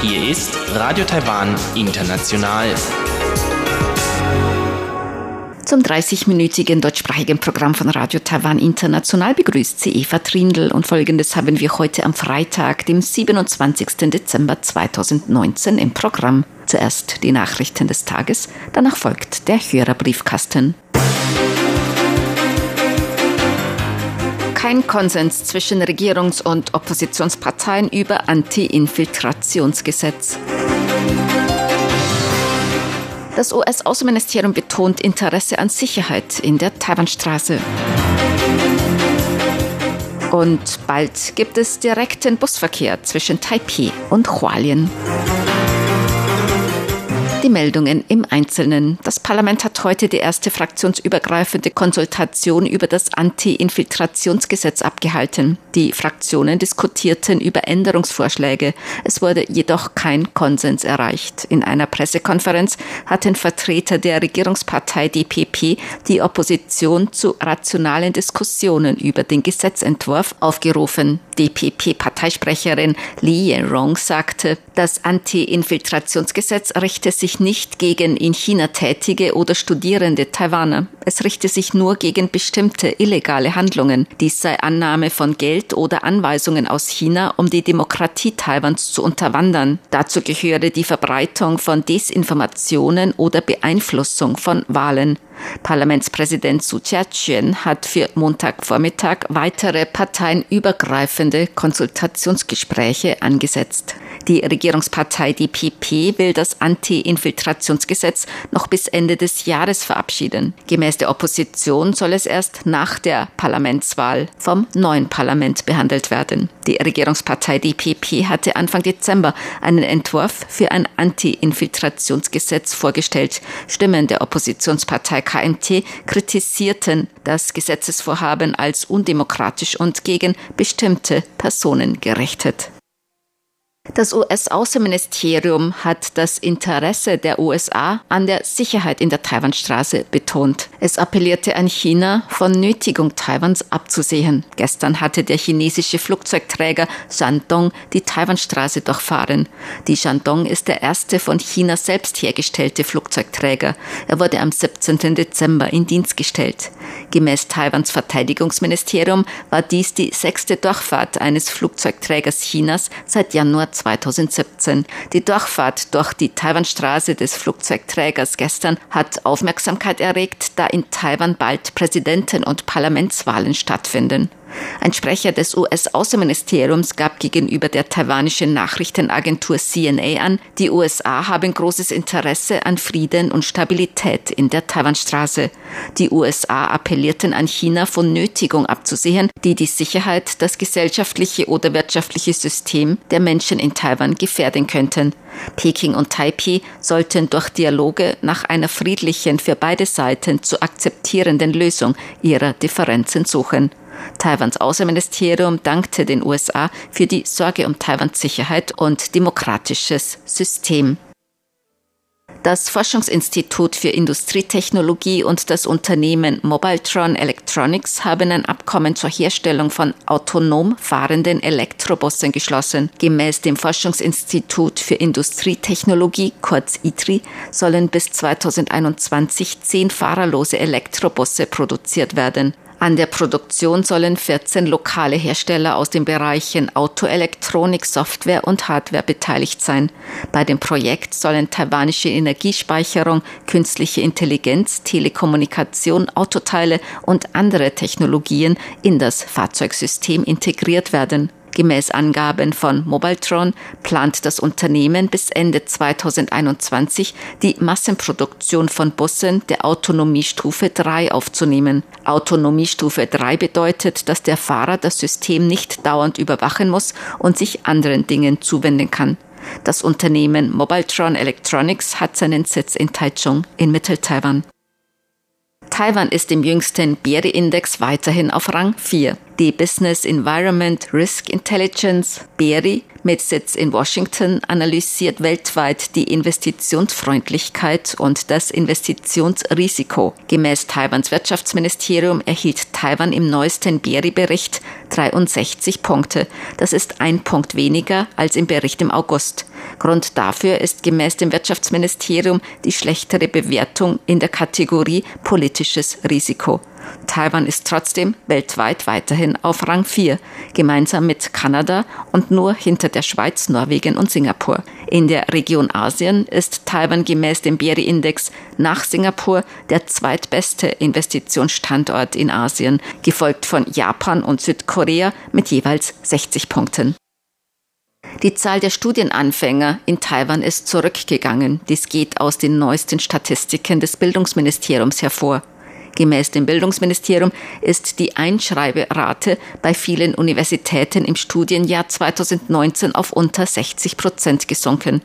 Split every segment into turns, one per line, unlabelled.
Hier ist Radio Taiwan International.
Zum 30-minütigen deutschsprachigen Programm von Radio Taiwan International begrüßt sie Eva Trindl und folgendes haben wir heute am Freitag, dem 27. Dezember 2019 im Programm. Zuerst die Nachrichten des Tages, danach folgt der Hörerbriefkasten. Kein Konsens zwischen Regierungs- und Oppositionsparteien über Anti-Infiltrationsgesetz. Das US-Außenministerium betont Interesse an Sicherheit in der Taiwanstraße. Und bald gibt es direkten Busverkehr zwischen Taipei und Hualien. Die Meldungen im Einzelnen. Das Parlament hat heute die erste fraktionsübergreifende Konsultation über das Anti-Infiltrationsgesetz abgehalten. Die Fraktionen diskutierten über Änderungsvorschläge. Es wurde jedoch kein Konsens erreicht. In einer Pressekonferenz hatten Vertreter der Regierungspartei DPP die Opposition zu rationalen Diskussionen über den Gesetzentwurf aufgerufen. DPP-Parteisprecherin Li Yenrong sagte, das Anti-Infiltrationsgesetz richte sich sich nicht gegen in China tätige oder studierende Taiwaner. Es richte sich nur gegen bestimmte illegale Handlungen. Dies sei Annahme von Geld oder Anweisungen aus China, um die Demokratie Taiwans zu unterwandern. Dazu gehöre die Verbreitung von Desinformationen oder Beeinflussung von Wahlen. Parlamentspräsident Su Chia-chuen hat für Montagvormittag weitere parteienübergreifende Konsultationsgespräche angesetzt. Die Regierungspartei DPP will das Anti-Infiltrationsgesetz noch bis Ende des Jahres verabschieden. Gemäß der Opposition soll es erst nach der Parlamentswahl vom neuen Parlament behandelt werden. Die Regierungspartei DPP hatte Anfang Dezember einen Entwurf für ein Anti-Infiltrationsgesetz vorgestellt. Stimmen der Oppositionspartei KMT kritisierten das Gesetzesvorhaben als undemokratisch und gegen bestimmte Personen gerichtet. Das US-Außenministerium hat das Interesse der USA an der Sicherheit in der Taiwanstraße betont. Es appellierte an China, von Nötigung Taiwans abzusehen. Gestern hatte der chinesische Flugzeugträger Shandong die Taiwanstraße durchfahren. Die Shandong ist der erste von China selbst hergestellte Flugzeugträger. Er wurde am 17. Dezember in Dienst gestellt. Gemäß Taiwans Verteidigungsministerium war dies die sechste Durchfahrt eines Flugzeugträgers Chinas seit Januar 2017. Die Durchfahrt durch die Taiwanstraße des Flugzeugträgers gestern hat Aufmerksamkeit erregt, da in Taiwan bald Präsidenten- und Parlamentswahlen stattfinden. Ein Sprecher des US-Außenministeriums gab gegenüber der taiwanischen Nachrichtenagentur CNA an, die USA haben großes Interesse an Frieden und Stabilität in der Taiwanstraße. Die USA appellierten an China von Nötigung abzusehen, die die Sicherheit, das gesellschaftliche oder wirtschaftliche System der Menschen in Taiwan gefährden könnten. Peking und Taipei sollten durch Dialoge nach einer friedlichen, für beide Seiten zu akzeptierenden Lösung ihrer Differenzen suchen. Taiwans Außenministerium dankte den USA für die Sorge um Taiwans Sicherheit und demokratisches System. Das Forschungsinstitut für Industrietechnologie und das Unternehmen Mobiltron Electronics haben ein Abkommen zur Herstellung von autonom fahrenden Elektrobussen geschlossen. Gemäß dem Forschungsinstitut für Industrietechnologie, kurz ITRI, sollen bis 2021 zehn fahrerlose Elektrobusse produziert werden. An der Produktion sollen 14 lokale Hersteller aus den Bereichen Autoelektronik, Software und Hardware beteiligt sein. Bei dem Projekt sollen taiwanische Energiespeicherung, künstliche Intelligenz, Telekommunikation, Autoteile und andere Technologien in das Fahrzeugsystem integriert werden. Gemäß Angaben von Mobiltron plant das Unternehmen bis Ende 2021 die Massenproduktion von Bussen der Autonomiestufe 3 aufzunehmen. Autonomiestufe 3 bedeutet, dass der Fahrer das System nicht dauernd überwachen muss und sich anderen Dingen zuwenden kann. Das Unternehmen Mobiltron Electronics hat seinen Sitz in Taichung in Mittel-Taiwan. Taiwan ist im jüngsten BERI-Index weiterhin auf Rang 4. Die Business Environment Risk Intelligence BERI mit Sitz in Washington analysiert weltweit die Investitionsfreundlichkeit und das Investitionsrisiko. Gemäß Taiwans Wirtschaftsministerium erhielt Taiwan im neuesten BERI-Bericht 63 Punkte. Das ist ein Punkt weniger als im Bericht im August. Grund dafür ist gemäß dem Wirtschaftsministerium die schlechtere Bewertung in der Kategorie politisches Risiko. Taiwan ist trotzdem weltweit weiterhin auf Rang 4, gemeinsam mit Kanada und nur hinter der Schweiz, Norwegen und Singapur. In der Region Asien ist Taiwan gemäß dem BERI-Index nach Singapur der zweitbeste Investitionsstandort in Asien, gefolgt von Japan und Südkorea mit jeweils 60 Punkten. Die Zahl der Studienanfänger in Taiwan ist zurückgegangen. Dies geht aus den neuesten Statistiken des Bildungsministeriums hervor. Gemäß dem Bildungsministerium ist die Einschreiberate bei vielen Universitäten im Studienjahr 2019 auf unter 60 Prozent gesunken.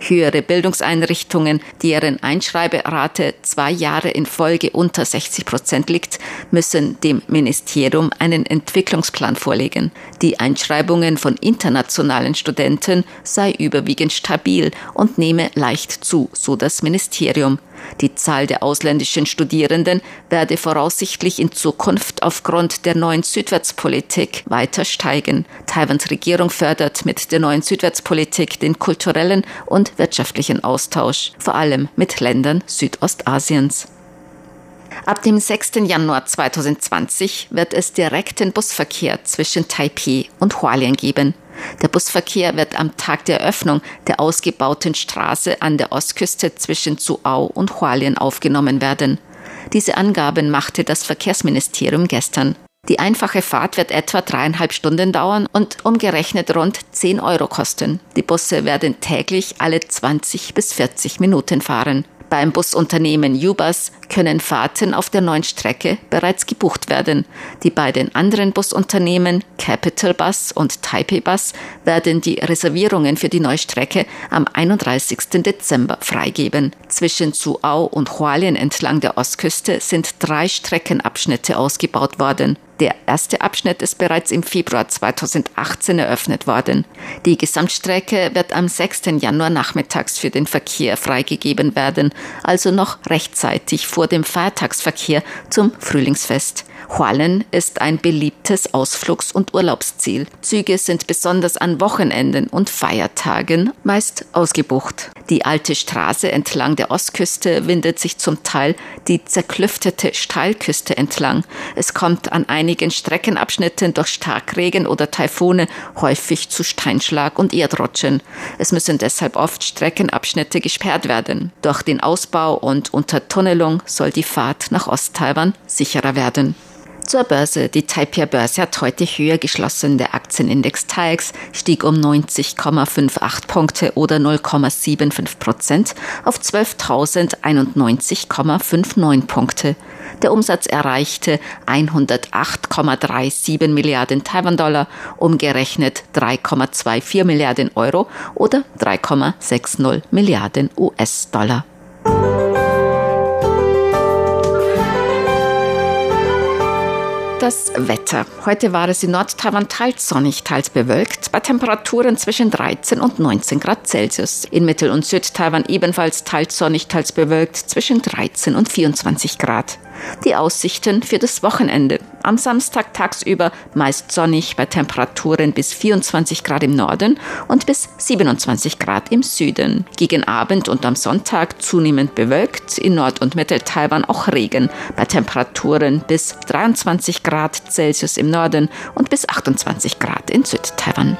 Höhere Bildungseinrichtungen, deren Einschreiberate zwei Jahre in Folge unter 60 Prozent liegt, müssen dem Ministerium einen Entwicklungsplan vorlegen. Die Einschreibungen von internationalen Studenten sei überwiegend stabil und nehme leicht zu, so das Ministerium. Die Zahl der ausländischen Studierenden werde voraussichtlich in Zukunft aufgrund der neuen Südwärtspolitik weiter steigen. Taiwans Regierung fördert mit der neuen Südwärtspolitik den kulturellen und wirtschaftlichen Austausch, vor allem mit Ländern Südostasiens. Ab dem 6. Januar 2020 wird es direkten Busverkehr zwischen Taipei und Hualien geben. Der Busverkehr wird am Tag der Eröffnung der ausgebauten Straße an der Ostküste zwischen Zuau und Hualien aufgenommen werden. Diese Angaben machte das Verkehrsministerium gestern. Die einfache Fahrt wird etwa dreieinhalb Stunden dauern und umgerechnet rund 10 Euro kosten. Die Busse werden täglich alle 20 bis 40 Minuten fahren. Beim Busunternehmen Ubus können Fahrten auf der neuen Strecke bereits gebucht werden. Die beiden anderen Busunternehmen Capital Bus und Taipei Bus werden die Reservierungen für die neue Strecke am 31. Dezember freigeben. Zwischen Zuau und Hualien entlang der Ostküste sind drei Streckenabschnitte ausgebaut worden. Der erste Abschnitt ist bereits im Februar 2018 eröffnet worden. Die Gesamtstrecke wird am 6. Januar nachmittags für den Verkehr freigegeben werden, also noch rechtzeitig vor dem Feiertagsverkehr zum Frühlingsfest. Hualen ist ein beliebtes Ausflugs- und Urlaubsziel. Züge sind besonders an Wochenenden und Feiertagen meist ausgebucht. Die alte Straße entlang der Ostküste windet sich zum Teil die zerklüftete Steilküste entlang. Es kommt an einigen Streckenabschnitten durch Starkregen oder Taifune häufig zu Steinschlag und Erdrutschen. Es müssen deshalb oft Streckenabschnitte gesperrt werden. Durch den Ausbau und Untertunnelung soll die Fahrt nach Osttaiwan sicherer werden. Zur Börse. Die Taipei-Börse hat heute höher geschlossen. Der Aktienindex TAIEX stieg um 90,58 Punkte oder 0,75 Prozent auf 12.091,59 Punkte. Der Umsatz erreichte 108,37 Milliarden Taiwan-Dollar, umgerechnet 3,24 Milliarden Euro oder 3,60 Milliarden US-Dollar. Das Wetter. Heute war es in Nordtaiwan teils sonnig, teils bewölkt, bei Temperaturen zwischen 13 und 19 Grad Celsius. In Mittel- und Südtaiwan ebenfalls teils sonnig, teils bewölkt, zwischen 13 und 24 Grad. Die Aussichten für das Wochenende. Am Samstag tagsüber meist sonnig bei Temperaturen bis 24 Grad im Norden und bis 27 Grad im Süden. Gegen Abend und am Sonntag zunehmend bewölkt, in Nord- und Mittel-Taiwan auch Regen bei Temperaturen bis 23 Grad Celsius im Norden und bis 28 Grad in Südtaiwan.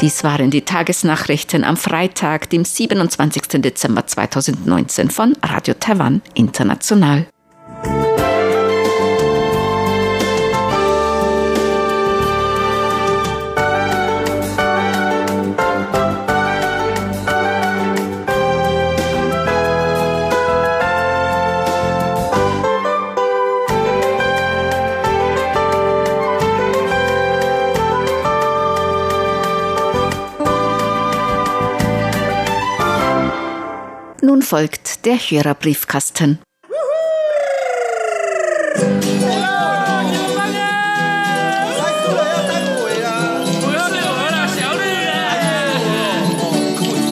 Dies waren die Tagesnachrichten am Freitag, dem 27. Dezember 2019 von Radio Taiwan International. Folgt der Hörerbriefkasten.